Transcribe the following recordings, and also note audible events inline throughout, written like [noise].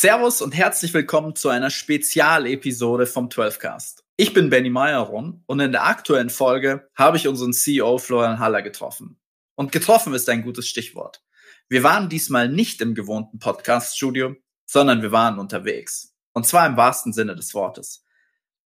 Servus und herzlich willkommen zu einer Spezialepisode vom 12cast. Ich bin Benny Meyerron und in der aktuellen Folge habe ich unseren CEO Florian Haller getroffen. Und getroffen ist ein gutes Stichwort. Wir waren diesmal nicht im gewohnten Podcast-Studio, sondern wir waren unterwegs. Und zwar im wahrsten Sinne des Wortes.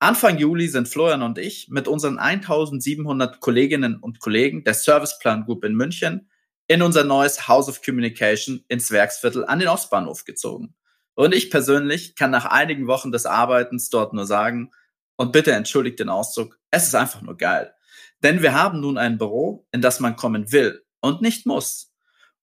Anfang Juli sind Florian und ich mit unseren 1700 Kolleginnen und Kollegen der Serviceplan Group in München in unser neues House of Communication ins Werksviertel an den Ostbahnhof gezogen. Und ich persönlich kann nach einigen Wochen des Arbeitens dort nur sagen, und bitte entschuldigt den Ausdruck, es ist einfach nur geil. Denn wir haben nun ein Büro, in das man kommen will und nicht muss.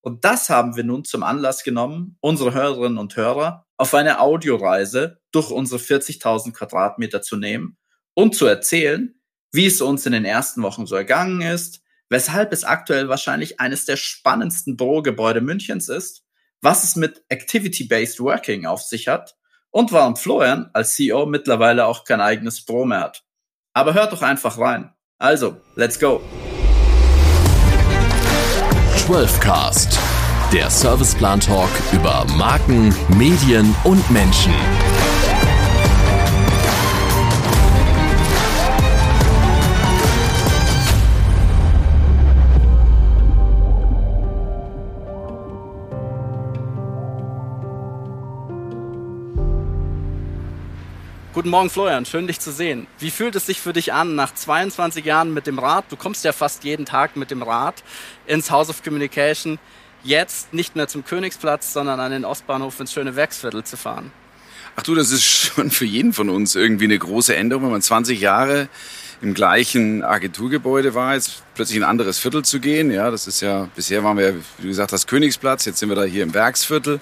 Und das haben wir nun zum Anlass genommen, unsere Hörerinnen und Hörer auf eine Audioreise durch unsere 40.000 Quadratmeter zu nehmen und zu erzählen, wie es uns in den ersten Wochen so ergangen ist, weshalb es aktuell wahrscheinlich eines der spannendsten Bürogebäude Münchens ist, was es mit Activity-Based Working auf sich hat und warum Florian als CEO mittlerweile auch kein eigenes Büro mehr hat. Aber hört doch einfach rein. Also, let's go. 12cast der Serviceplan Talk über Marken, Medien und Menschen. Guten Morgen, Florian. Schön, dich zu sehen. Wie fühlt es sich für dich an, nach 22 Jahren mit dem Rad, du kommst ja fast jeden Tag mit dem Rad ins House of Communication, jetzt nicht mehr zum Königsplatz, sondern an den Ostbahnhof ins schöne Werksviertel zu fahren? Ach du, das ist schon für jeden von uns irgendwie eine große Änderung, wenn man 20 Jahre im gleichen Agenturgebäude war, jetzt plötzlich in ein anderes Viertel zu gehen. Ja, das ist ja, bisher waren wir, wie gesagt hast, Königsplatz, jetzt sind wir da hier im Werksviertel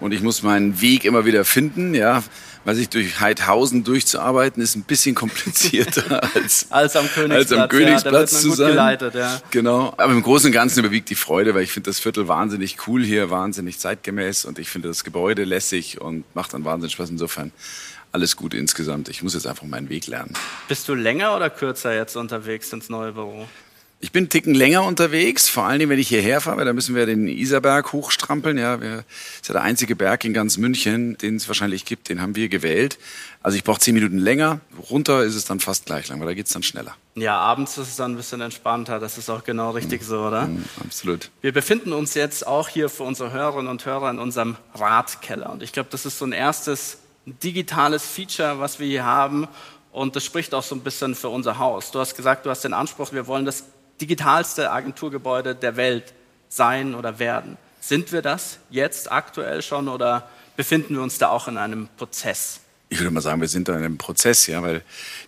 und ich muss meinen Weg immer wieder finden, ja weil sich durch Heidhausen durchzuarbeiten ist ein bisschen komplizierter [laughs] als, als am Königsplatz, als am Königsplatz ja, zu sein. Geleitet, ja. Genau. Aber im Großen und Ganzen überwiegt die Freude, weil ich finde das Viertel wahnsinnig cool hier, wahnsinnig zeitgemäß und ich finde das Gebäude lässig und macht dann wahnsinnig Spaß. Insofern alles gut insgesamt. Ich muss jetzt einfach meinen Weg lernen. Bist du länger oder kürzer jetzt unterwegs ins neue Büro? Ich bin einen Ticken länger unterwegs, vor allen Dingen, wenn ich hierher fahre, weil da müssen wir den Isarberg hochstrampeln. Ja, wir, das ist ja der einzige Berg in ganz München, den es wahrscheinlich gibt, den haben wir gewählt. Also ich brauche zehn Minuten länger, runter ist es dann fast gleich lang, weil da geht's dann schneller. Ja, abends ist es dann ein bisschen entspannter, das ist auch genau richtig so, oder? Mhm, absolut. Wir befinden uns jetzt auch hier für unsere Hörerinnen und Hörer in unserem Radkeller. Und ich glaube, das ist so ein erstes digitales Feature, was wir hier haben. Und das spricht auch so ein bisschen für unser Haus. Du hast gesagt, du hast den Anspruch, wir wollen das digitalste Agenturgebäude der Welt sein oder werden. Sind wir das jetzt aktuell schon oder befinden wir uns da auch in einem Prozess? Ich würde mal sagen, wir sind da in einem Prozess, ja, weil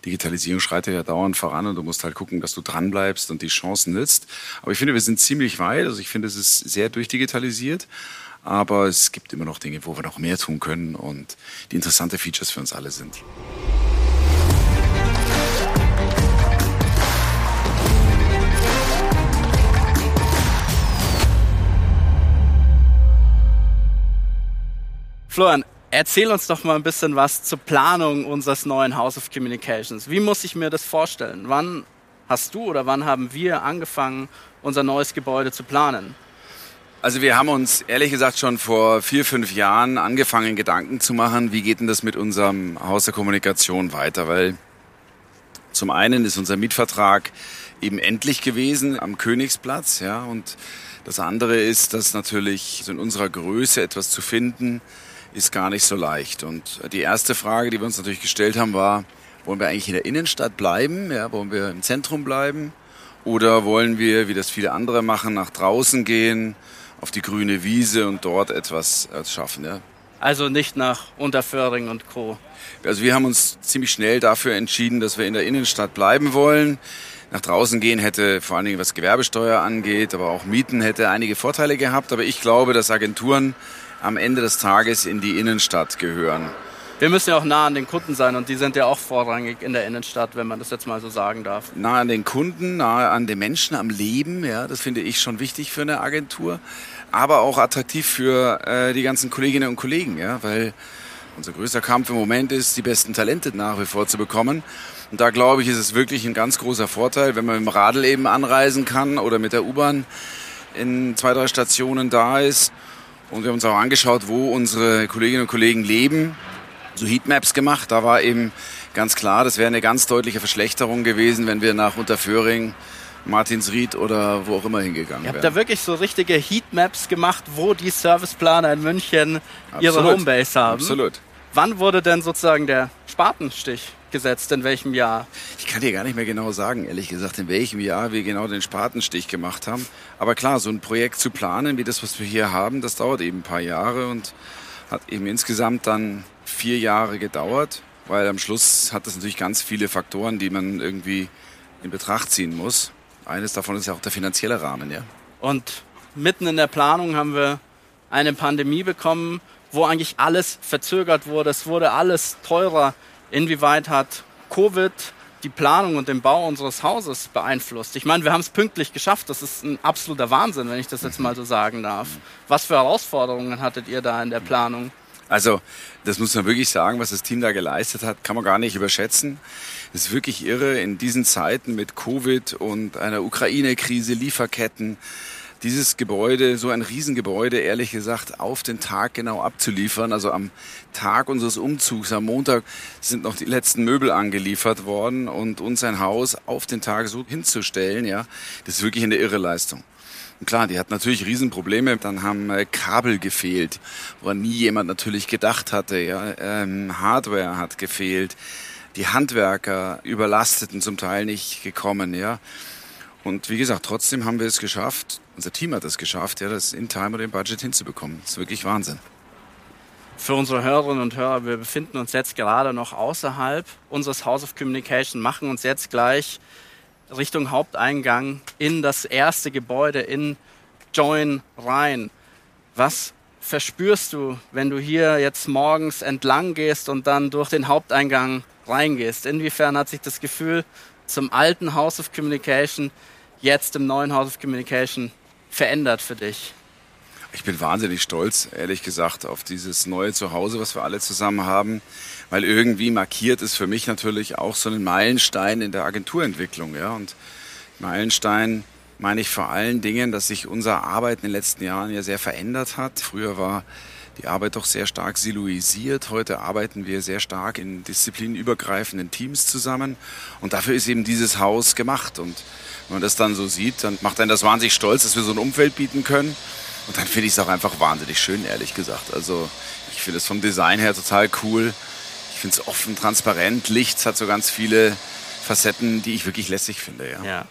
Digitalisierung schreitet ja dauernd voran und du musst halt gucken, dass du dranbleibst und die Chancen nützt. Aber ich finde, wir sind ziemlich weit. Also ich finde, es ist sehr durchdigitalisiert. Aber es gibt immer noch Dinge, wo wir noch mehr tun können und die interessante Features für uns alle sind. Florian, erzähl uns doch mal ein bisschen was zur Planung unseres neuen House of Communications. Wie muss ich mir das vorstellen? Wann hast du oder wann haben wir angefangen, unser neues Gebäude zu planen? Also wir haben uns ehrlich gesagt schon vor vier, fünf Jahren angefangen, Gedanken zu machen, wie geht denn das mit unserem Haus der Kommunikation weiter? Weil zum einen ist unser Mietvertrag eben endlich gewesen am Königsplatz, ja, und das andere ist, dass natürlich in unserer Größe etwas zu finden, ist gar nicht so leicht. Und die erste Frage, die wir uns natürlich gestellt haben, war, wollen wir eigentlich in der Innenstadt bleiben? Ja, wollen wir im Zentrum bleiben? Oder wollen wir, wie das viele andere machen, nach draußen gehen, auf die grüne Wiese und dort etwas äh, schaffen? Ja? Also nicht nach Unterföhring und Co. Also wir haben uns ziemlich schnell dafür entschieden, dass wir in der Innenstadt bleiben wollen. Nach draußen gehen hätte vor allen Dingen was Gewerbesteuer angeht, aber auch Mieten hätte einige Vorteile gehabt. Aber ich glaube, dass Agenturen am Ende des Tages in die Innenstadt gehören. Wir müssen ja auch nah an den Kunden sein und die sind ja auch vorrangig in der Innenstadt, wenn man das jetzt mal so sagen darf. Nah an den Kunden, nah an den Menschen, am Leben, ja, das finde ich schon wichtig für eine Agentur, aber auch attraktiv für äh, die ganzen Kolleginnen und Kollegen, ja, weil unser größter Kampf im Moment ist, die besten Talente nach wie vor zu bekommen. Und da glaube ich, ist es wirklich ein ganz großer Vorteil, wenn man mit dem Radl eben anreisen kann oder mit der U-Bahn in zwei, drei Stationen da ist Und wir haben uns auch angeschaut, wo unsere Kolleginnen und Kollegen leben. So Heatmaps gemacht. Da war eben ganz klar, das wäre eine ganz deutliche Verschlechterung gewesen, wenn wir nach Unterföhring, Martinsried oder wo auch immer hingegangen wären. Ihr habt da wirklich so richtige Heatmaps gemacht, wo die Serviceplaner in München Absolut. ihre Homebase haben. Absolut. Wann wurde denn sozusagen der Spatenstich gesetzt? In welchem Jahr? Ich kann dir gar nicht mehr genau sagen, ehrlich gesagt, in welchem Jahr wir genau den Spatenstich gemacht haben. Aber klar, so ein Projekt zu planen, wie das, was wir hier haben, das dauert eben ein paar Jahre und hat eben insgesamt dann vier Jahre gedauert, weil am Schluss hat das natürlich ganz viele Faktoren, die man irgendwie in Betracht ziehen muss. Eines davon ist ja auch der finanzielle Rahmen, ja. Und mitten in der Planung haben wir eine Pandemie bekommen wo eigentlich alles verzögert wurde. Es wurde alles teurer. Inwieweit hat Covid die Planung und den Bau unseres Hauses beeinflusst? Ich meine, wir haben es pünktlich geschafft. Das ist ein absoluter Wahnsinn, wenn ich das jetzt mal so sagen darf. Was für Herausforderungen hattet ihr da in der Planung? Also, das muss man wirklich sagen, was das Team da geleistet hat, kann man gar nicht überschätzen. Es ist wirklich irre in diesen Zeiten mit Covid und einer Ukraine-Krise, Lieferketten, dieses Gebäude, so ein Riesengebäude, ehrlich gesagt, auf den Tag genau abzuliefern. Also am Tag unseres Umzugs, am Montag, sind noch die letzten Möbel angeliefert worden und uns ein Haus auf den Tag so hinzustellen, ja, das ist wirklich eine irre Leistung. Und klar, die hat natürlich Riesenprobleme. Dann haben äh, Kabel gefehlt, woran nie jemand natürlich gedacht hatte. Ja, ähm, Hardware hat gefehlt. Die Handwerker überlasteten zum Teil nicht gekommen. Ja, und wie gesagt, trotzdem haben wir es geschafft, unser Team hat es geschafft, ja, das in Time und im Budget hinzubekommen. Das ist wirklich Wahnsinn. Für unsere Hörerinnen und Hörer, wir befinden uns jetzt gerade noch außerhalb unseres House of Communication, machen uns jetzt gleich Richtung Haupteingang in das erste Gebäude in Join rein. Was verspürst du, wenn du hier jetzt morgens entlang gehst und dann durch den Haupteingang reingehst? Inwiefern hat sich das Gefühl zum alten House of Communication jetzt im neuen House of Communication verändert für dich? Ich bin wahnsinnig stolz, ehrlich gesagt, auf dieses neue Zuhause, was wir alle zusammen haben, weil irgendwie markiert es für mich natürlich auch so einen Meilenstein in der Agenturentwicklung. Ja? Und Meilenstein meine ich vor allen Dingen, dass sich unser Arbeiten in den letzten Jahren ja sehr verändert hat. Früher war die Arbeit doch sehr stark siloisiert. Heute arbeiten wir sehr stark in disziplinübergreifenden Teams zusammen. Und dafür ist eben dieses Haus gemacht. Und wenn man das dann so sieht, dann macht einen das wahnsinnig stolz, dass wir so ein Umfeld bieten können. Und dann finde ich es auch einfach wahnsinnig schön, ehrlich gesagt. Also ich finde es vom Design her total cool. Ich finde es offen, transparent. Licht hat so ganz viele Facetten, die ich wirklich lässig finde. Ja. ja.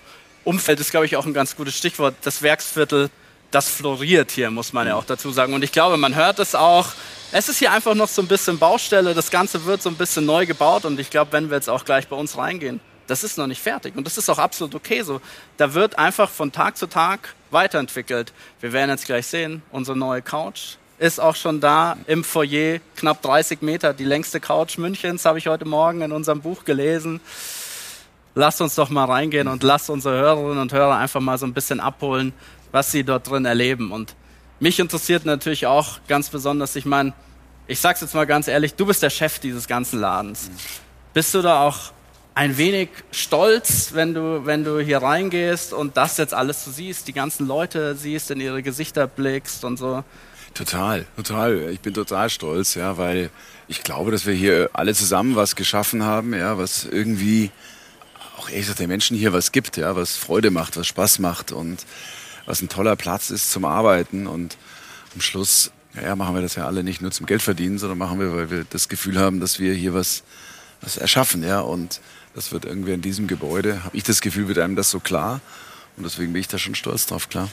Umfeld ist, glaube ich, auch ein ganz gutes Stichwort. Das Werksviertel, das floriert hier, muss man ja auch dazu sagen. Und ich glaube, man hört es auch. Es ist hier einfach noch so ein bisschen Baustelle. Das Ganze wird so ein bisschen neu gebaut. Und ich glaube, wenn wir jetzt auch gleich bei uns reingehen, das ist noch nicht fertig. Und das ist auch absolut okay so. Da wird einfach von Tag zu Tag weiterentwickelt. Wir werden jetzt gleich sehen, unsere neue Couch ist auch schon da im Foyer, knapp 30 Meter, die längste Couch Münchens, habe ich heute Morgen in unserem Buch gelesen. Lasst uns doch mal reingehen und lasst unsere Hörerinnen und Hörer einfach mal so ein bisschen abholen, was sie dort drin erleben. Und mich interessiert natürlich auch ganz besonders, ich meine, ich sag's jetzt mal ganz ehrlich, du bist der Chef dieses ganzen Ladens. Bist du da auch ein wenig stolz, wenn du, wenn du hier reingehst und das jetzt alles so siehst, die ganzen Leute siehst, in ihre Gesichter blickst und so. Total, total. Ich bin total stolz, ja, weil ich glaube, dass wir hier alle zusammen was geschaffen haben, ja, was irgendwie auch ehrlich gesagt den Menschen hier was gibt, ja, was Freude macht, was Spaß macht und was ein toller Platz ist zum Arbeiten und am Schluss ja, machen wir das ja alle nicht nur zum Geld verdienen, sondern machen wir, weil wir das Gefühl haben, dass wir hier was, was erschaffen, ja, und das wird irgendwie in diesem Gebäude, habe ich das Gefühl, wird einem das so klar. Und deswegen bin ich da schon stolz drauf, klar.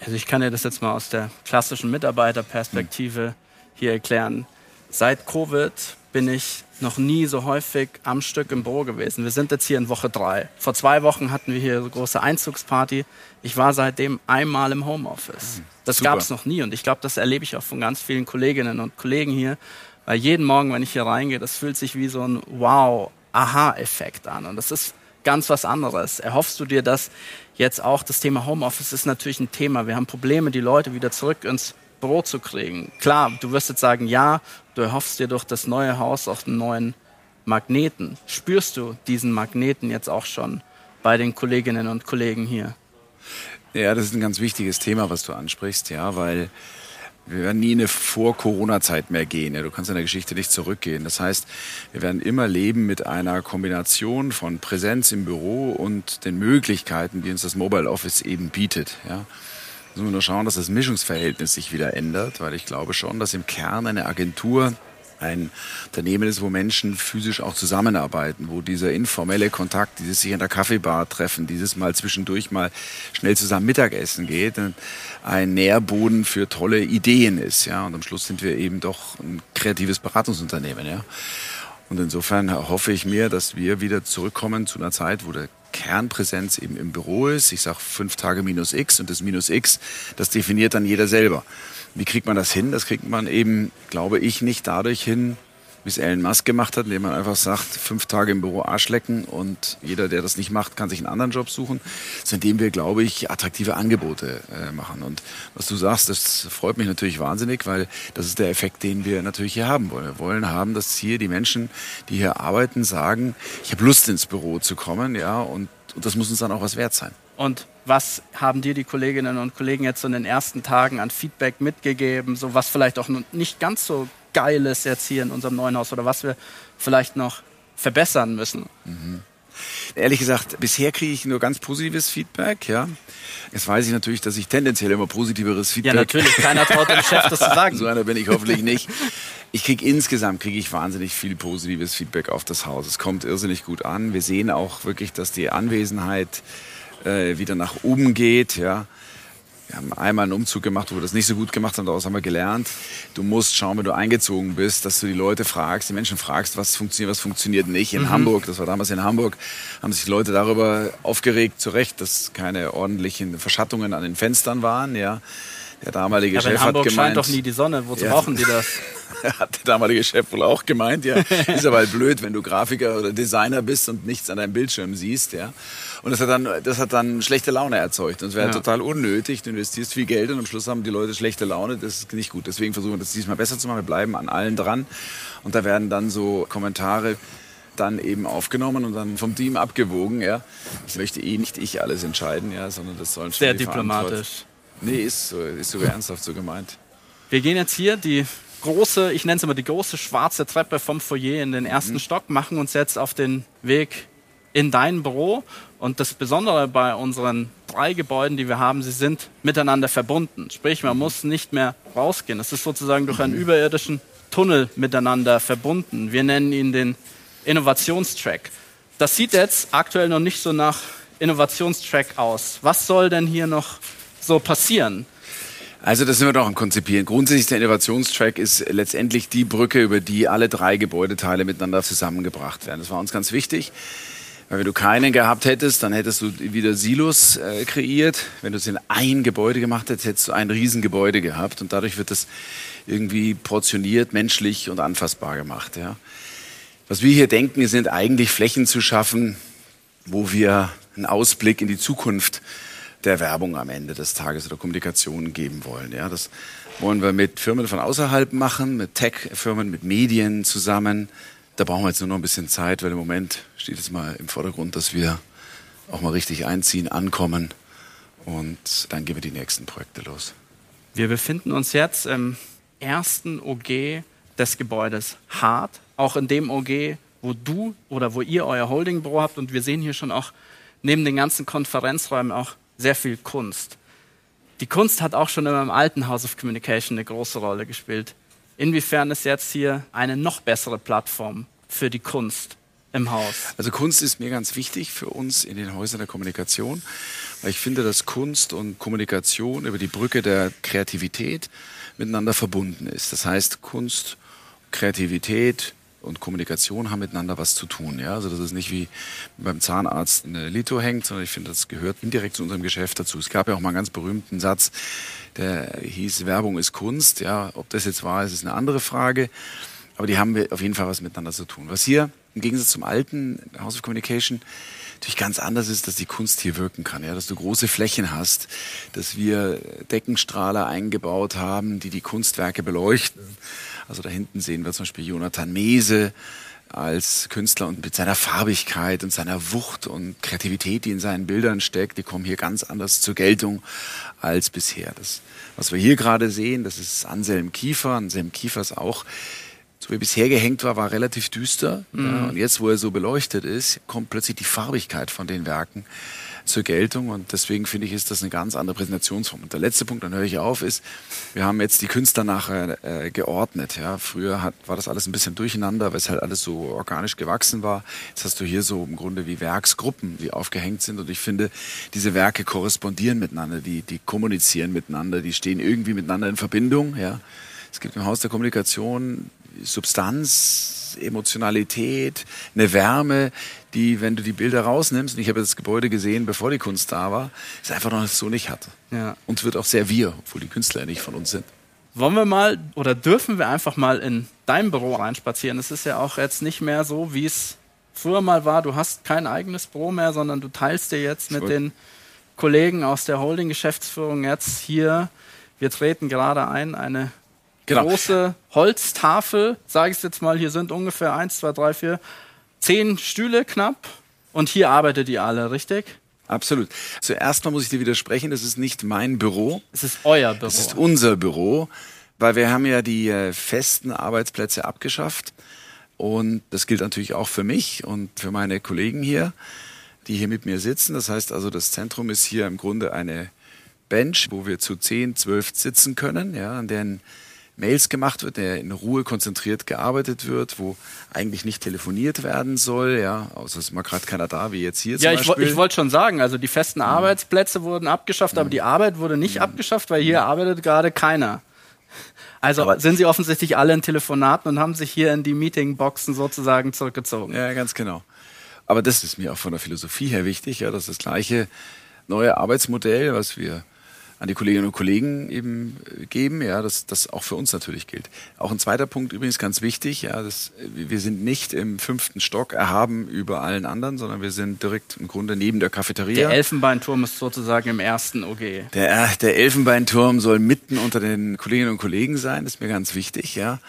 Also ich kann dir das jetzt mal aus der klassischen Mitarbeiterperspektive hm. hier erklären. Seit Covid bin ich noch nie so häufig am Stück im Büro gewesen. Wir sind jetzt hier in Woche drei. Vor zwei Wochen hatten wir hier eine große Einzugsparty. Ich war seitdem einmal im Homeoffice. Hm, das gab es noch nie und ich glaube, das erlebe ich auch von ganz vielen Kolleginnen und Kollegen hier. Weil jeden Morgen, wenn ich hier reingehe, das fühlt sich wie so ein Wow Aha-Effekt an. Und das ist ganz was anderes. Erhoffst du dir das jetzt auch? Das Thema Homeoffice ist natürlich ein Thema. Wir haben Probleme, die Leute wieder zurück ins Büro zu kriegen. Klar, du wirst jetzt sagen, ja, du erhoffst dir durch das neue Haus auch einen neuen Magneten. Spürst du diesen Magneten jetzt auch schon bei den Kolleginnen und Kollegen hier? Ja, das ist ein ganz wichtiges Thema, was du ansprichst, ja, weil wir werden nie eine Vor-Corona-Zeit mehr gehen. Ja, du kannst in der Geschichte nicht zurückgehen. Das heißt, wir werden immer leben mit einer Kombination von Präsenz im Büro und den Möglichkeiten, die uns das Mobile Office eben bietet. Ja. Müssen wir nur schauen, dass das Mischungsverhältnis sich wieder ändert, weil ich glaube schon, dass im Kern eine Agentur ein Unternehmen ist, wo Menschen physisch auch zusammenarbeiten, wo dieser informelle Kontakt, dieses sich in der Kaffeebar treffen, dieses mal zwischendurch mal schnell zusammen Mittagessen geht, ein Nährboden für tolle Ideen ist, ja. Und am Schluss sind wir eben doch ein kreatives Beratungsunternehmen, ja. Und insofern hoffe ich mir, dass wir wieder zurückkommen zu einer Zeit, wo der Kernpräsenz eben im Büro ist. Ich sage fünf Tage minus X und das minus X, das definiert dann jeder selber. Wie kriegt man das hin? Das kriegt man eben, glaube ich, nicht dadurch hin, wie es Elon Musk gemacht hat, indem man einfach sagt, fünf Tage im Büro Arsch lecken und jeder, der das nicht macht, kann sich einen anderen Job suchen, indem wir, glaube ich, attraktive Angebote äh, machen. Und was du sagst, das freut mich natürlich wahnsinnig, weil das ist der Effekt, den wir natürlich hier haben wollen. Wir wollen haben, dass hier die Menschen, die hier arbeiten, sagen, ich habe Lust ins Büro zu kommen, ja, und, und das muss uns dann auch was wert sein. Und was haben dir die Kolleginnen und Kollegen jetzt so in den ersten Tagen an Feedback mitgegeben, so was vielleicht auch nicht ganz so geil ist jetzt hier in unserem neuen Haus oder was wir vielleicht noch verbessern müssen? Mhm. Ehrlich gesagt, bisher kriege ich nur ganz positives Feedback, ja. Jetzt weiß ich natürlich, dass ich tendenziell immer positiveres Feedback. Ja, natürlich. Keiner traut dem Chef das zu sagen. [laughs] so einer bin ich hoffentlich nicht. Ich kriege insgesamt kriege ich wahnsinnig viel positives Feedback auf das Haus. Es kommt irrsinnig gut an. Wir sehen auch wirklich, dass die Anwesenheit äh, wieder nach oben geht. Ja. Wir haben einmal einen Umzug gemacht, wo wir das nicht so gut gemacht haben, daraus haben wir gelernt. Du musst schauen, wenn du eingezogen bist, dass du die Leute fragst, die Menschen fragst, was funktioniert, was funktioniert nicht. In mhm. Hamburg, das war damals in Hamburg, haben sich Leute darüber aufgeregt, zu Recht, dass keine ordentlichen Verschattungen an den Fenstern waren. Ja. Der damalige ja, Chef hat gemeint, scheint doch nie die Sonne. Wozu ja, brauchen die das? [laughs] hat der damalige Chef wohl auch gemeint. Ja, [laughs] ist aber halt blöd, wenn du Grafiker oder Designer bist und nichts an deinem Bildschirm siehst. Ja, und das hat dann, das hat dann schlechte Laune erzeugt. Und es wäre ja. total unnötig. Du investierst viel Geld und am Schluss haben die Leute schlechte Laune. Das ist nicht gut. Deswegen versuchen wir das diesmal besser zu machen. Wir bleiben an allen dran. Und da werden dann so Kommentare dann eben aufgenommen und dann vom Team abgewogen. Ja, das möchte eh nicht ich alles entscheiden, ja, sondern das sollen schon sehr diplomatisch. Nee, ist, so, ist sogar ernsthaft so gemeint. Wir gehen jetzt hier die große, ich nenne es immer die große schwarze Treppe vom Foyer in den ersten mhm. Stock, machen uns jetzt auf den Weg in dein Büro. Und das Besondere bei unseren drei Gebäuden, die wir haben, sie sind miteinander verbunden. Sprich, man muss nicht mehr rausgehen. Es ist sozusagen durch einen mhm. überirdischen Tunnel miteinander verbunden. Wir nennen ihn den Innovationstrack. Das sieht jetzt aktuell noch nicht so nach Innovationstrack aus. Was soll denn hier noch so passieren? Also das sind wir doch am Konzipieren. Grundsätzlich der Innovationstrack ist letztendlich die Brücke, über die alle drei Gebäudeteile miteinander zusammengebracht werden. Das war uns ganz wichtig. Weil wenn du keinen gehabt hättest, dann hättest du wieder Silos äh, kreiert. Wenn du es in ein Gebäude gemacht hättest, hättest du ein Riesengebäude gehabt. Und dadurch wird das irgendwie portioniert, menschlich und anfassbar gemacht. Ja. Was wir hier denken, sind eigentlich Flächen zu schaffen, wo wir einen Ausblick in die Zukunft der Werbung am Ende des Tages oder Kommunikation geben wollen. Ja, das wollen wir mit Firmen von außerhalb machen, mit Tech-Firmen, mit Medien zusammen. Da brauchen wir jetzt nur noch ein bisschen Zeit, weil im Moment steht es mal im Vordergrund, dass wir auch mal richtig einziehen, ankommen und dann gehen wir die nächsten Projekte los. Wir befinden uns jetzt im ersten OG des Gebäudes Hart, auch in dem OG, wo du oder wo ihr euer Holdingbüro habt und wir sehen hier schon auch neben den ganzen Konferenzräumen auch sehr viel Kunst. Die Kunst hat auch schon in meinem alten House of Communication eine große Rolle gespielt. Inwiefern ist jetzt hier eine noch bessere Plattform für die Kunst im Haus? Also Kunst ist mir ganz wichtig für uns in den Häusern der Kommunikation, weil ich finde, dass Kunst und Kommunikation über die Brücke der Kreativität miteinander verbunden ist. Das heißt, Kunst, Kreativität, und Kommunikation haben miteinander was zu tun. Ja? Also das ist nicht wie beim Zahnarzt eine Lito hängt, sondern ich finde, das gehört indirekt zu unserem Geschäft dazu. Es gab ja auch mal einen ganz berühmten Satz, der hieß, Werbung ist Kunst. Ja, ob das jetzt wahr ist, ist eine andere Frage. Aber die haben auf jeden Fall was miteinander zu tun. Was hier im Gegensatz zum alten House of Communication natürlich ganz anders ist, dass die Kunst hier wirken kann, ja, dass du große Flächen hast, dass wir Deckenstrahler eingebaut haben, die die Kunstwerke beleuchten. Also da hinten sehen wir zum Beispiel Jonathan Mese als Künstler und mit seiner Farbigkeit und seiner Wucht und Kreativität, die in seinen Bildern steckt, die kommen hier ganz anders zur Geltung als bisher. Das, was wir hier gerade sehen, das ist Anselm Kiefer. Anselm Kiefer ist auch, so wie bisher gehängt war, war relativ düster. Mhm. Ja, und jetzt, wo er so beleuchtet ist, kommt plötzlich die Farbigkeit von den Werken zur Geltung. Und deswegen finde ich, ist das eine ganz andere Präsentationsform. Und der letzte Punkt, dann höre ich auf, ist, wir haben jetzt die Künstler nachher äh, geordnet. Ja. Früher hat, war das alles ein bisschen durcheinander, weil es halt alles so organisch gewachsen war. Jetzt hast du hier so im Grunde wie Werksgruppen, die aufgehängt sind. Und ich finde, diese Werke korrespondieren miteinander, die, die kommunizieren miteinander, die stehen irgendwie miteinander in Verbindung. Ja. Es gibt im Haus der Kommunikation Substanz, Emotionalität, eine Wärme, die, wenn du die Bilder rausnimmst, und ich habe das Gebäude gesehen, bevor die Kunst da war, es einfach noch so nicht hatte. Ja. Und wird auch sehr wir, obwohl die Künstler ja nicht von uns sind. Wollen wir mal oder dürfen wir einfach mal in dein Büro reinspazieren? Es ist ja auch jetzt nicht mehr so, wie es früher mal war. Du hast kein eigenes Büro mehr, sondern du teilst dir jetzt mit den Kollegen aus der Holding-Geschäftsführung jetzt hier. Wir treten gerade ein, eine genau. große Holztafel, sage ich jetzt mal, hier sind ungefähr eins, zwei, drei, vier, zehn Stühle knapp und hier arbeitet ihr alle, richtig? Absolut. Zuerst mal muss ich dir widersprechen, das ist nicht mein Büro. Es ist euer Büro. Es ist unser Büro, weil wir haben ja die äh, festen Arbeitsplätze abgeschafft und das gilt natürlich auch für mich und für meine Kollegen hier, die hier mit mir sitzen. Das heißt also, das Zentrum ist hier im Grunde eine Bench, wo wir zu zehn, zwölf sitzen können, ja, an deren Mails gemacht wird, der in Ruhe konzentriert gearbeitet wird, wo eigentlich nicht telefoniert werden soll, ja, außer es ist mal gerade keiner da, wie jetzt hier ja. Ja, ich wollte schon sagen, also die festen mhm. Arbeitsplätze wurden abgeschafft, mhm. aber die Arbeit wurde nicht mhm. abgeschafft, weil hier mhm. arbeitet gerade keiner. Also aber sind sie offensichtlich alle in Telefonaten und haben sich hier in die Meetingboxen sozusagen zurückgezogen. Ja, ganz genau. Aber das ist mir auch von der Philosophie her wichtig, ja, dass das gleiche neue Arbeitsmodell, was wir an die Kolleginnen und Kollegen eben äh, geben, ja, dass das auch für uns natürlich gilt. Auch ein zweiter Punkt übrigens ganz wichtig, ja, das, wir sind nicht im fünften Stock erhaben über allen anderen, sondern wir sind direkt im Grunde neben der Cafeteria. Der Elfenbeinturm ist sozusagen im ersten OG. Der, der Elfenbeinturm soll mitten unter den Kolleginnen und Kollegen sein, ist mir ganz wichtig, ja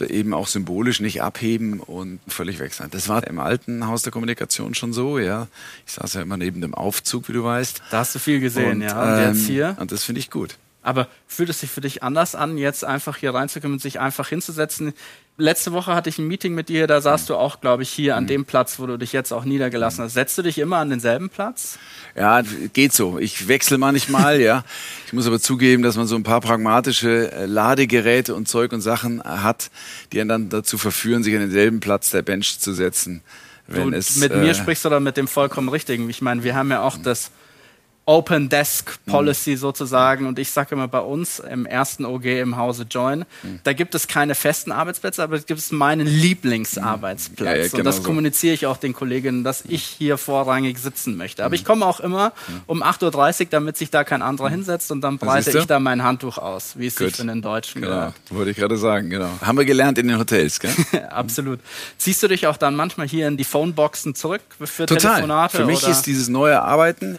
eben auch symbolisch nicht abheben und völlig weg sein. Das war im alten Haus der Kommunikation schon so, ja. Ich saß ja immer neben dem Aufzug, wie du weißt. Da hast du viel gesehen, und, ja. Und ähm, jetzt hier? Und das finde ich gut. Aber fühlt es sich für dich anders an, jetzt einfach hier reinzukommen und sich einfach hinzusetzen? letzte Woche hatte ich ein Meeting mit dir, da saßt du auch, glaube ich, hier an mhm. dem Platz, wo du dich jetzt auch niedergelassen hast. Setzt du dich immer an denselben Platz? Ja, geht so. Ich wechsle manchmal, ja. Ich muss aber zugeben, dass man so ein paar pragmatische äh, Ladegeräte und Zeug und Sachen hat, die einen dann dazu verführen, sich an denselben Platz der Bench zu setzen. Wenn du, es, mit äh, mir sprichst du dann mit dem vollkommen Richtigen. Ich meine, wir haben ja auch das Open Desk Policy mhm. sozusagen. Und ich sage immer bei uns im ersten OG im Hause Join, mhm. da gibt es keine festen Arbeitsplätze, aber es gibt meinen Lieblingsarbeitsplatz. Ja, ja, genau und das so. kommuniziere ich auch den Kolleginnen, dass ich hier vorrangig sitzen möchte. Aber mhm. ich komme auch immer mhm. um 8.30 Uhr, damit sich da kein anderer mhm. hinsetzt und dann breite ich da mein Handtuch aus, wie es Gut. sich für den Deutschen genau. gehört. Wollte ich gerade sagen, genau. Haben wir gelernt in den Hotels, gell? [laughs] Absolut. Ziehst du dich auch dann manchmal hier in die Phoneboxen zurück für Total. Telefonate? Für mich oder? ist dieses neue Arbeiten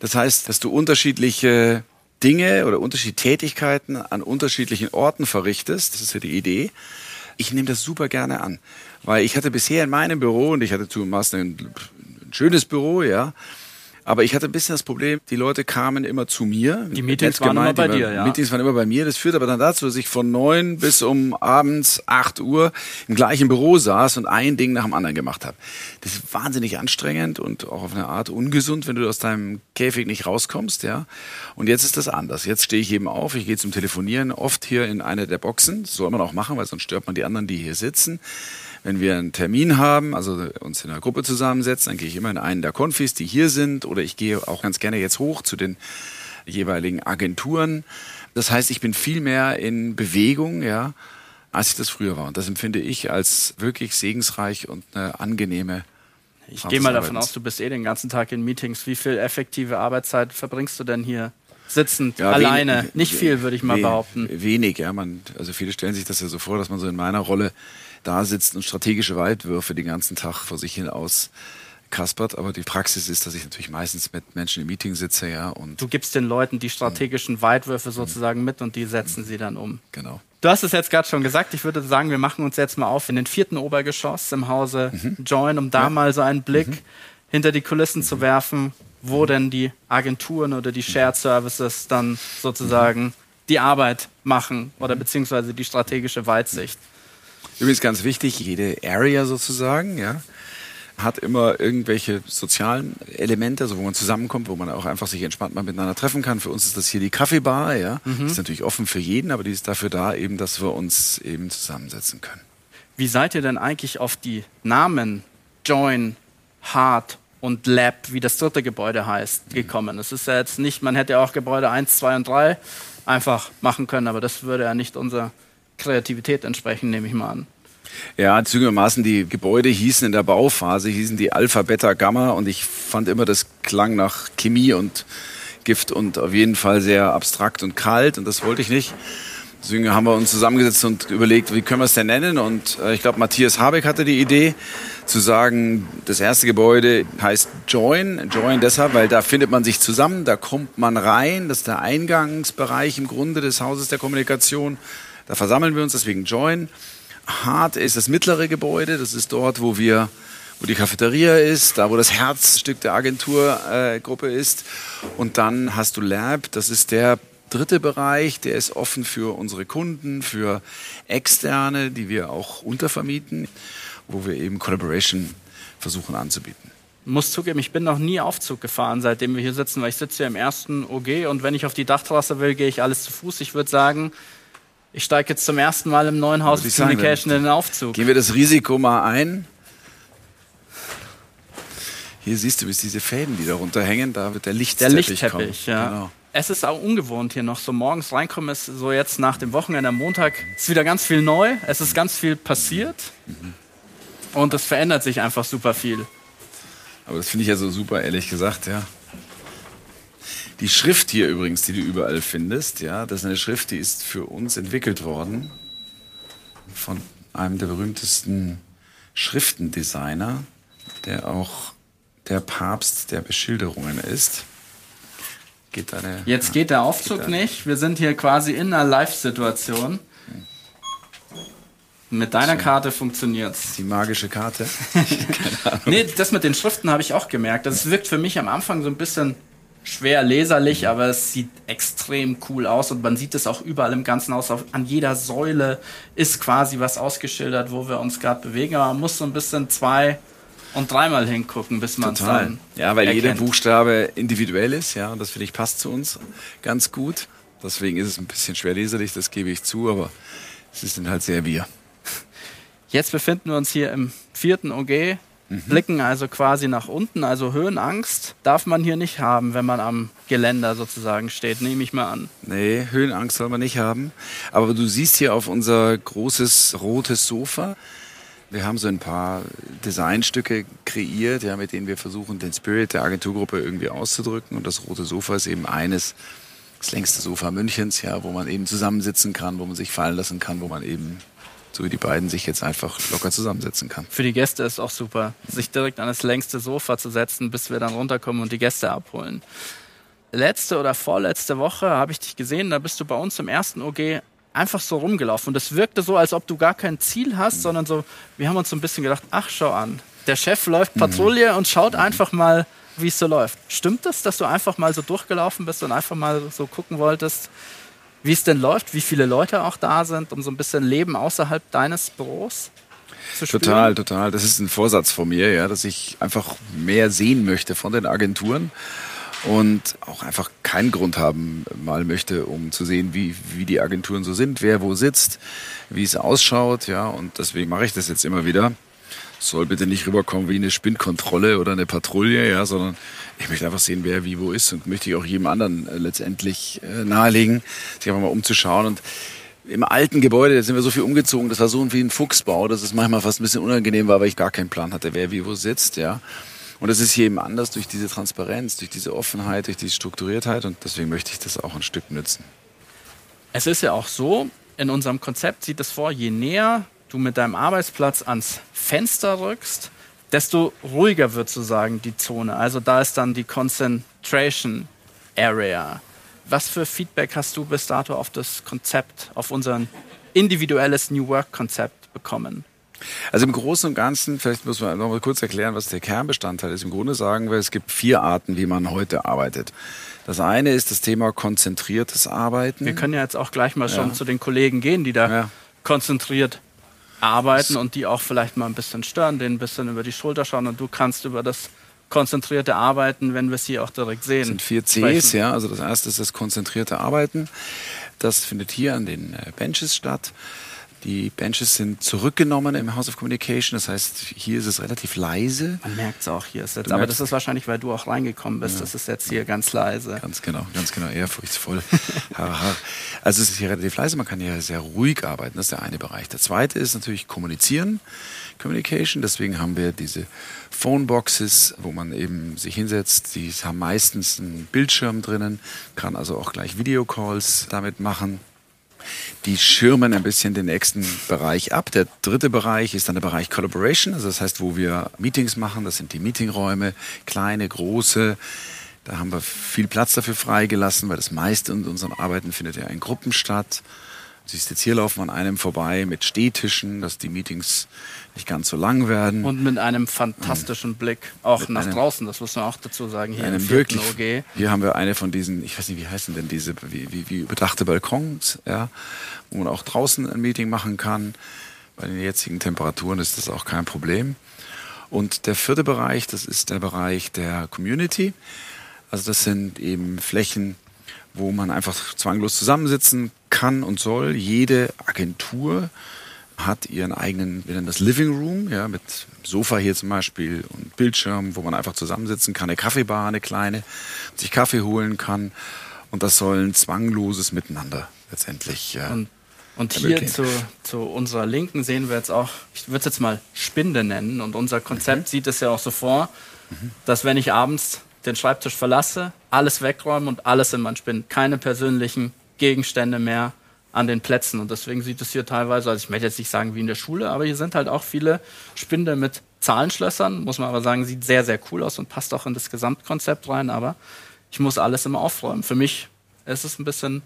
das heißt, dass du unterschiedliche Dinge oder unterschiedliche Tätigkeiten an unterschiedlichen Orten verrichtest. Das ist ja die Idee. Ich nehme das super gerne an, weil ich hatte bisher in meinem Büro und ich hatte zumeist ein, ein schönes Büro, ja, aber ich hatte ein bisschen das Problem, die Leute kamen immer zu mir. Die Meetings waren immer bei dir, ja. Meetings waren immer bei mir. Das führt aber dann dazu, dass ich von neun bis um abends acht Uhr im gleichen Büro saß und ein Ding nach dem anderen gemacht habe. Das ist wahnsinnig anstrengend und auch auf eine Art ungesund, wenn du aus deinem Käfig nicht rauskommst, ja. Und jetzt ist das anders. Jetzt stehe ich eben auf, ich gehe zum Telefonieren, oft hier in eine der Boxen. Das soll man auch machen, weil sonst stört man die anderen, die hier sitzen. Wenn wir einen Termin haben, also uns in einer Gruppe zusammensetzen, dann gehe ich immer in einen der Konfis, die hier sind, oder ich gehe auch ganz gerne jetzt hoch zu den jeweiligen Agenturen. Das heißt, ich bin viel mehr in Bewegung, ja, als ich das früher war. Und das empfinde ich als wirklich segensreich und eine angenehme ich gehe mal davon aus, du bist eh den ganzen Tag in Meetings. Wie viel effektive Arbeitszeit verbringst du denn hier sitzend, ja, alleine? Wenig, Nicht viel, würde ich mal behaupten. Wenig, ja. Man, also viele stellen sich das ja so vor, dass man so in meiner Rolle da sitzt und strategische Weitwürfe den ganzen Tag vor sich hin aus kaspert, aber die Praxis ist, dass ich natürlich meistens mit Menschen im Meeting sitze, ja. Und du gibst den Leuten die strategischen Weitwürfe sozusagen mit und die setzen sie dann um. Genau. Du hast es jetzt gerade schon gesagt. Ich würde sagen, wir machen uns jetzt mal auf in den vierten Obergeschoss im Hause mhm. Join, um da ja. mal so einen Blick mhm. hinter die Kulissen mhm. zu werfen, wo denn die Agenturen oder die Shared Services dann sozusagen die Arbeit machen oder beziehungsweise die strategische Weitsicht. Übrigens ganz wichtig, jede Area sozusagen, ja, hat immer irgendwelche sozialen Elemente, also wo man zusammenkommt, wo man auch einfach sich entspannt mal miteinander treffen kann. Für uns ist das hier die Kaffeebar, ja. Mhm. Ist natürlich offen für jeden, aber die ist dafür da, eben, dass wir uns eben zusammensetzen können. Wie seid ihr denn eigentlich auf die Namen Join, Hard und Lab, wie das dritte Gebäude heißt, gekommen? Es ist ja jetzt nicht, man hätte ja auch Gebäude 1, 2 und 3 einfach machen können, aber das würde ja nicht unserer Kreativität entsprechen, nehme ich mal an. Ja, zügigermaßen die Gebäude hießen in der Bauphase, hießen die Alpha, Beta, Gamma und ich fand immer, das klang nach Chemie und Gift und auf jeden Fall sehr abstrakt und kalt und das wollte ich nicht. Deswegen haben wir uns zusammengesetzt und überlegt, wie können wir es denn nennen? Und äh, ich glaube, Matthias Habeck hatte die Idee, zu sagen, das erste Gebäude heißt Join. Join deshalb, weil da findet man sich zusammen, da kommt man rein. Das ist der Eingangsbereich im Grunde des Hauses der Kommunikation. Da versammeln wir uns, deswegen Join. Hart ist das mittlere Gebäude. Das ist dort, wo wir wo die Cafeteria ist, da wo das Herzstück der Agenturgruppe äh, ist. Und dann hast du Lab, das ist der dritte Bereich, der ist offen für unsere Kunden, für Externe, die wir auch untervermieten, wo wir eben Collaboration versuchen anzubieten. Ich muss zugeben, ich bin noch nie Aufzug gefahren, seitdem wir hier sitzen, weil ich sitze hier im ersten OG und wenn ich auf die Dachterrasse will, gehe ich alles zu Fuß. Ich würde sagen, ich steige jetzt zum ersten Mal im neuen Haus Communication in den Aufzug. Gehen wir das Risiko mal ein. Hier siehst du, wie diese Fäden, die darunter hängen, da wird der Lichtteppich Der Lichtteppich, kommen. ja. Genau. Es ist auch ungewohnt hier noch so morgens reinkommen. ist so jetzt nach dem Wochenende am Montag ist wieder ganz viel neu. Es ist ganz viel passiert mhm. und es verändert sich einfach super viel. Aber das finde ich ja so super, ehrlich gesagt, ja. Die Schrift hier übrigens, die du überall findest, ja, das ist eine Schrift, die ist für uns entwickelt worden von einem der berühmtesten Schriftendesigner, der auch der Papst der Beschilderungen ist. Geht deine, Jetzt geht der Aufzug geht nicht. Wir sind hier quasi in einer Live-Situation. Mit deiner so. Karte funktioniert's. Die magische Karte? [laughs] Keine Ahnung. nee, das mit den Schriften habe ich auch gemerkt. Das wirkt für mich am Anfang so ein bisschen schwer leserlich, aber es sieht extrem cool aus und man sieht es auch überall im ganzen Haus. An jeder Säule ist quasi was ausgeschildert, wo wir uns gerade bewegen, aber man muss so ein bisschen zwei und dreimal hingucken, bis man es dann Ja, weil erkennt. jeder Buchstabe individuell ist, ja, und das finde ich passt zu uns ganz gut. Deswegen ist es ein bisschen schwer leserlich, das gebe ich zu, aber es sind halt sehr wir. Jetzt befinden wir uns hier im vierten OG Mhm. Blicken also quasi nach unten, also Höhenangst darf man hier nicht haben, wenn man am Geländer sozusagen steht, nehme ich mal an. Nee, Höhenangst soll man nicht haben. Aber du siehst hier auf unser großes rotes Sofa, wir haben so ein paar Designstücke kreiert, ja, mit denen wir versuchen, den Spirit der Agenturgruppe irgendwie auszudrücken. Und das rote Sofa ist eben eines, das längste Sofa Münchens, ja, wo man eben zusammensitzen kann, wo man sich fallen lassen kann, wo man eben so wie die beiden sich jetzt einfach locker zusammensetzen kann. Für die Gäste ist auch super, sich direkt an das längste Sofa zu setzen, bis wir dann runterkommen und die Gäste abholen. Letzte oder vorletzte Woche habe ich dich gesehen, da bist du bei uns im ersten OG einfach so rumgelaufen und es wirkte so, als ob du gar kein Ziel hast, sondern so, wir haben uns so ein bisschen gedacht, ach schau an, der Chef läuft mhm. Patrouille mhm. und schaut einfach mal, wie es so läuft. Stimmt das, dass du einfach mal so durchgelaufen bist und einfach mal so gucken wolltest, wie es denn läuft, wie viele Leute auch da sind, um so ein bisschen Leben außerhalb deines Büros? Total, total. Das ist ein Vorsatz von mir, ja, dass ich einfach mehr sehen möchte von den Agenturen und auch einfach keinen Grund haben mal möchte, um zu sehen, wie, wie die Agenturen so sind, wer wo sitzt, wie es ausschaut, ja, und deswegen mache ich das jetzt immer wieder soll bitte nicht rüberkommen wie eine Spinnkontrolle oder eine Patrouille, ja, sondern ich möchte einfach sehen, wer wie wo ist und möchte ich auch jedem anderen äh, letztendlich äh, nahelegen, sich einfach mal umzuschauen und im alten Gebäude, da sind wir so viel umgezogen, das war so wie ein Fuchsbau, dass es manchmal fast ein bisschen unangenehm war, weil ich gar keinen Plan hatte, wer wie wo sitzt, ja. Und das ist hier eben anders durch diese Transparenz, durch diese Offenheit, durch diese Strukturiertheit und deswegen möchte ich das auch ein Stück nützen. Es ist ja auch so, in unserem Konzept sieht es vor, je näher du mit deinem Arbeitsplatz ans Fenster rückst, desto ruhiger wird sozusagen die Zone. Also da ist dann die Concentration Area. Was für Feedback hast du bis dato auf das Konzept, auf unser individuelles New Work Konzept bekommen? Also im Großen und Ganzen, vielleicht muss man noch mal kurz erklären, was der Kernbestandteil ist. Im Grunde sagen wir, es gibt vier Arten, wie man heute arbeitet. Das eine ist das Thema konzentriertes Arbeiten. Wir können ja jetzt auch gleich mal schon ja. zu den Kollegen gehen, die da ja. konzentriert arbeiten und die auch vielleicht mal ein bisschen stören, denen ein bisschen über die Schulter schauen und du kannst über das konzentrierte Arbeiten, wenn wir es hier auch direkt sehen. Das sind vier Cs, ja. Also das erste ist das konzentrierte Arbeiten. Das findet hier an den äh, Benches statt. Die Benches sind zurückgenommen im House of Communication. Das heißt, hier ist es relativ leise. Man merkt es auch hier. Ist jetzt, aber das ist wahrscheinlich, weil du auch reingekommen bist. Ja. Das ist jetzt hier ganz leise. Ganz genau, ganz genau. Ehrfurchtsvoll. [laughs] also es ist hier relativ leise. Man kann hier sehr ruhig arbeiten. Das ist der eine Bereich. Der zweite ist natürlich Kommunizieren. Communication. Deswegen haben wir diese Phoneboxes, wo man eben sich hinsetzt. Die haben meistens einen Bildschirm drinnen, kann also auch gleich Videocalls damit machen. Die schirmen ein bisschen den nächsten Bereich ab. Der dritte Bereich ist dann der Bereich Collaboration, also das heißt, wo wir Meetings machen. Das sind die Meetingräume, kleine, große. Da haben wir viel Platz dafür freigelassen, weil das meiste in unseren Arbeiten findet ja in Gruppen statt. Siehst jetzt hier laufen an einem vorbei mit Stehtischen, dass die Meetings nicht ganz so lang werden. Und mit einem fantastischen und Blick auch nach einem, draußen, das muss man auch dazu sagen, hier im wirklich, OG. Hier haben wir eine von diesen, ich weiß nicht, wie heißen denn diese, wie, wie, wie überdachte Balkons, ja, wo man auch draußen ein Meeting machen kann. Bei den jetzigen Temperaturen ist das auch kein Problem. Und der vierte Bereich, das ist der Bereich der Community. Also das sind eben Flächen, wo man einfach zwanglos zusammensitzen kann und soll. Jede Agentur hat ihren eigenen, wir nennen das Living Room, ja, mit Sofa hier zum Beispiel und Bildschirm, wo man einfach zusammensitzen kann, eine Kaffeebar, eine kleine, sich Kaffee holen kann. Und das soll ein zwangloses Miteinander letztendlich. Äh, und, und hier zu, zu unserer Linken sehen wir jetzt auch, ich würde es jetzt mal Spinde nennen. Und unser Konzept mhm. sieht es ja auch so vor, mhm. dass wenn ich abends den Schreibtisch verlasse, alles wegräumen und alles in mein Spind. Keine persönlichen Gegenstände mehr an den Plätzen. Und deswegen sieht es hier teilweise, also ich möchte jetzt nicht sagen wie in der Schule, aber hier sind halt auch viele Spinde mit Zahlenschlössern. Muss man aber sagen, sieht sehr, sehr cool aus und passt auch in das Gesamtkonzept rein. Aber ich muss alles immer aufräumen. Für mich ist es ein bisschen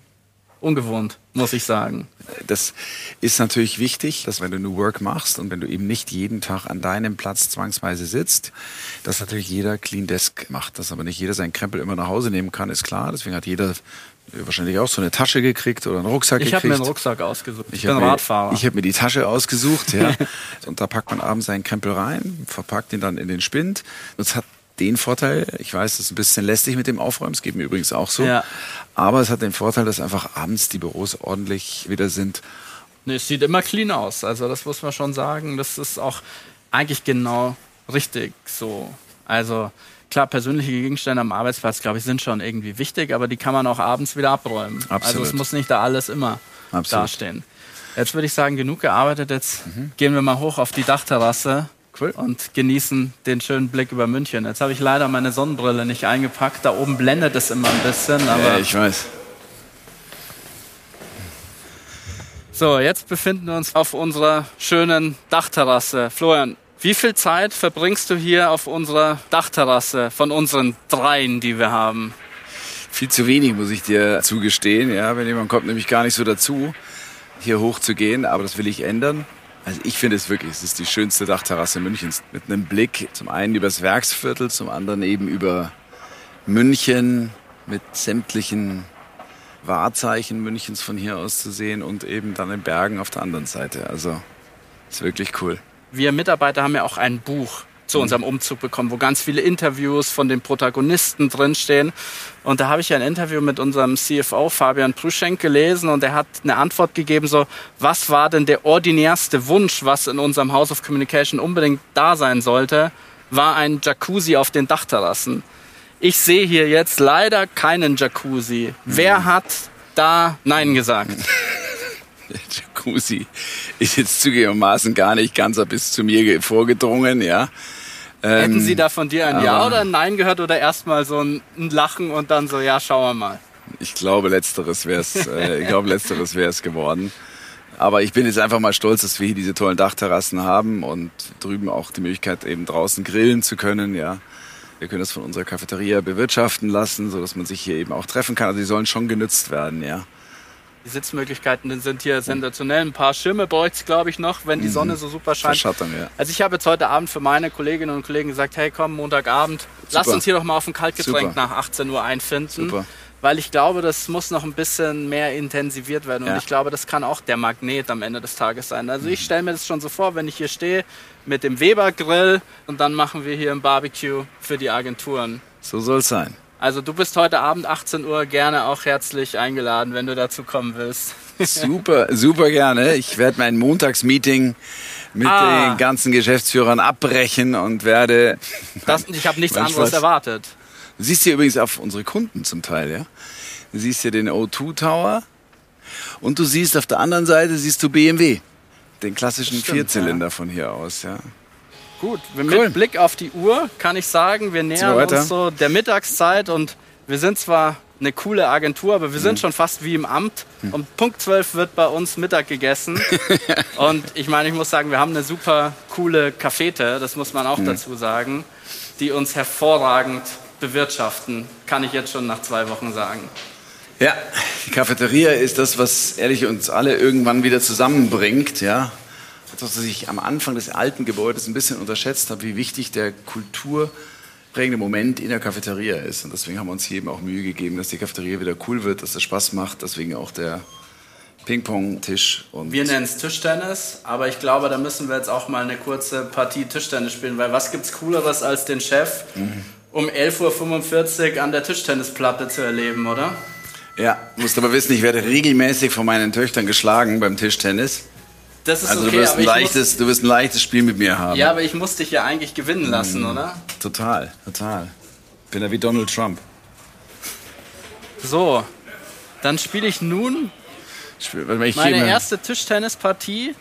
ungewohnt, muss ich sagen. Das ist natürlich wichtig, dass wenn du New Work machst und wenn du eben nicht jeden Tag an deinem Platz zwangsweise sitzt, dass natürlich jeder Clean Desk macht. Dass aber nicht jeder seinen Krempel immer nach Hause nehmen kann, ist klar. Deswegen hat jeder wahrscheinlich auch so eine Tasche gekriegt oder einen Rucksack ich gekriegt. Ich habe mir einen Rucksack ausgesucht. Ich, ich bin Radfahrer. Mir, ich habe mir die Tasche ausgesucht, ja. [laughs] und da packt man abends seinen Krempel rein, verpackt ihn dann in den Spind. Und es hat den Vorteil, ich weiß, es ist ein bisschen lästig mit dem Aufräumen, es geht mir übrigens auch so. Ja. Aber es hat den Vorteil, dass einfach abends die Büros ordentlich wieder sind. Nee, es sieht immer clean aus. Also das muss man schon sagen. Das ist auch eigentlich genau richtig so. Also klar, persönliche Gegenstände am Arbeitsplatz, glaube ich, sind schon irgendwie wichtig, aber die kann man auch abends wieder abräumen. Absolut. Also es muss nicht da alles immer Absolut. dastehen. Jetzt würde ich sagen, genug gearbeitet. Jetzt mhm. gehen wir mal hoch auf die Dachterrasse cool. und genießen den schönen Blick über München. Jetzt habe ich leider meine Sonnenbrille nicht eingepackt. Da oben blendet es immer ein bisschen. Aber ja, ich weiß. So, jetzt befinden wir uns auf unserer schönen Dachterrasse. Florian, wie viel Zeit verbringst du hier auf unserer Dachterrasse von unseren dreien, die wir haben? Viel zu wenig, muss ich dir zugestehen. Ja, wenn jemand kommt, nämlich gar nicht so dazu, hier hoch zu gehen. Aber das will ich ändern. Also ich finde es wirklich, es ist die schönste Dachterrasse Münchens. Mit einem Blick zum einen übers Werksviertel, zum anderen eben über München mit sämtlichen Wahrzeichen Münchens von hier aus zu sehen und eben dann in Bergen auf der anderen Seite. Also ist wirklich cool wir Mitarbeiter haben ja auch ein Buch zu mhm. unserem Umzug bekommen, wo ganz viele Interviews von den Protagonisten drinstehen. Und da habe ich ein Interview mit unserem CFO Fabian Prüschenk gelesen und er hat eine Antwort gegeben, so, was war denn der ordinärste Wunsch, was in unserem House of Communication unbedingt da sein sollte, war ein Jacuzzi auf den Dachterrassen. Ich sehe hier jetzt leider keinen Jacuzzi. Mhm. Wer hat da Nein gesagt? [laughs] [laughs] Jacuzzi ist jetzt zugegebenermaßen gar nicht ganz bis zu mir vorgedrungen, ja. Hätten Sie ähm, da von dir ein Ja oder ein Nein gehört oder erstmal so ein, Lachen und dann so, ja, schauen wir mal? Ich glaube, letzteres wäre es, äh, ich glaube, letzteres wäre es geworden. Aber ich bin jetzt einfach mal stolz, dass wir hier diese tollen Dachterrassen haben und drüben auch die Möglichkeit, eben draußen grillen zu können, ja. Wir können das von unserer Cafeteria bewirtschaften lassen, so dass man sich hier eben auch treffen kann. Also die sollen schon genutzt werden, ja. Die Sitzmöglichkeiten sind hier sensationell. Ein paar Schirme bräuchte es, glaube ich, noch, wenn die mhm. Sonne so super scheint. Verschattern, ja. Also ich habe jetzt heute Abend für meine Kolleginnen und Kollegen gesagt, hey komm, Montagabend, super. lass uns hier doch mal auf ein Kaltgetränk super. nach 18 Uhr einfinden. Super. Weil ich glaube, das muss noch ein bisschen mehr intensiviert werden. Und ja. ich glaube, das kann auch der Magnet am Ende des Tages sein. Also ich stelle mir das schon so vor, wenn ich hier stehe mit dem Weber-Grill und dann machen wir hier ein Barbecue für die Agenturen. So soll es sein. Also du bist heute Abend 18 Uhr gerne auch herzlich eingeladen, wenn du dazu kommen willst. Super, super gerne. Ich werde mein Montagsmeeting mit ah. den ganzen Geschäftsführern abbrechen und werde. Das, ich habe nichts anderes Spaß. erwartet. Du siehst hier übrigens auf unsere Kunden zum Teil, ja. Du siehst hier den O2 Tower und du siehst auf der anderen Seite siehst du BMW, den klassischen Stimmt, Vierzylinder ja. von hier aus, ja. Gut, mit cool. Blick auf die Uhr kann ich sagen, wir nähern uns so der Mittagszeit und wir sind zwar eine coole Agentur, aber wir sind mhm. schon fast wie im Amt. Mhm. Um Punkt 12 wird bei uns Mittag gegessen. [laughs] und ich meine, ich muss sagen, wir haben eine super coole Cafete, das muss man auch mhm. dazu sagen, die uns hervorragend bewirtschaften, kann ich jetzt schon nach zwei Wochen sagen. Ja, die Cafeteria ist das, was ehrlich uns alle irgendwann wieder zusammenbringt, ja etwas, was ich am Anfang des alten Gebäudes ein bisschen unterschätzt habe, wie wichtig der kulturprägende Moment in der Cafeteria ist. Und deswegen haben wir uns hier eben auch Mühe gegeben, dass die Cafeteria wieder cool wird, dass das Spaß macht. Deswegen auch der Ping-Pong-Tisch. Wir nennen es Tischtennis, aber ich glaube, da müssen wir jetzt auch mal eine kurze Partie Tischtennis spielen, weil was gibt es Cooleres als den Chef mhm. um 11.45 Uhr an der Tischtennisplatte zu erleben, oder? Ja, musst aber wissen, ich werde regelmäßig von meinen Töchtern geschlagen beim Tischtennis. Das ist also okay, du wirst, ein leichtes, du wirst ein leichtes Spiel mit mir haben. Ja, aber ich muss dich ja eigentlich gewinnen lassen, mm, oder? Total, total. Bin ja wie Donald Trump. So, dann spiele ich nun Spiel, ich meine erste Tischtennispartie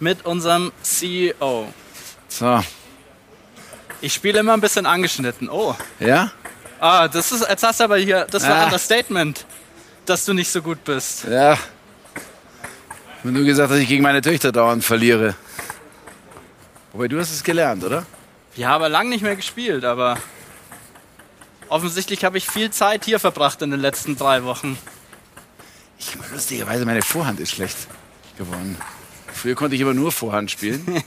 mit unserem CEO. So. Ich spiele immer ein bisschen angeschnitten. Oh. Ja? Ah, das ist, jetzt hast du aber hier, das war ah. Understatement, dass du nicht so gut bist. Ja, wenn du gesagt, dass ich gegen meine Töchter dauernd verliere. Wobei du hast es gelernt, oder? Ja, aber lang nicht mehr gespielt, aber offensichtlich habe ich viel Zeit hier verbracht in den letzten drei Wochen. Ich lustigerweise meine Vorhand ist schlecht geworden. Früher konnte ich aber nur Vorhand spielen.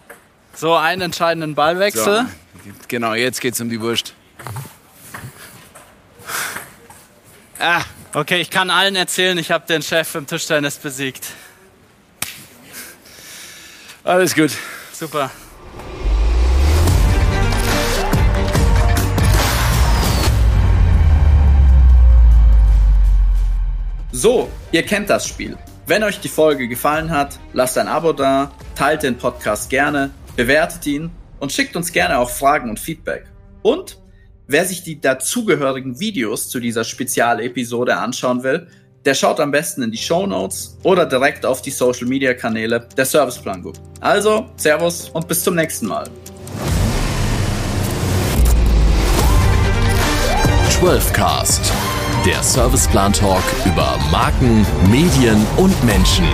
[laughs] so einen entscheidenden Ballwechsel. So, genau, jetzt geht's um die Wurst. Ah. Okay, ich kann allen erzählen, ich habe den Chef im Tischtennis besiegt. Alles gut. Super. So, ihr kennt das Spiel. Wenn euch die Folge gefallen hat, lasst ein Abo da, teilt den Podcast gerne, bewertet ihn und schickt uns gerne auch Fragen und Feedback. Und wer sich die dazugehörigen Videos zu dieser Spezialepisode anschauen will, der schaut am besten in die Show Notes oder direkt auf die Social Media Kanäle der Serviceplan Group. Also, Servus und bis zum nächsten Mal. 12cast, der Serviceplan Talk über Marken, Medien und Menschen.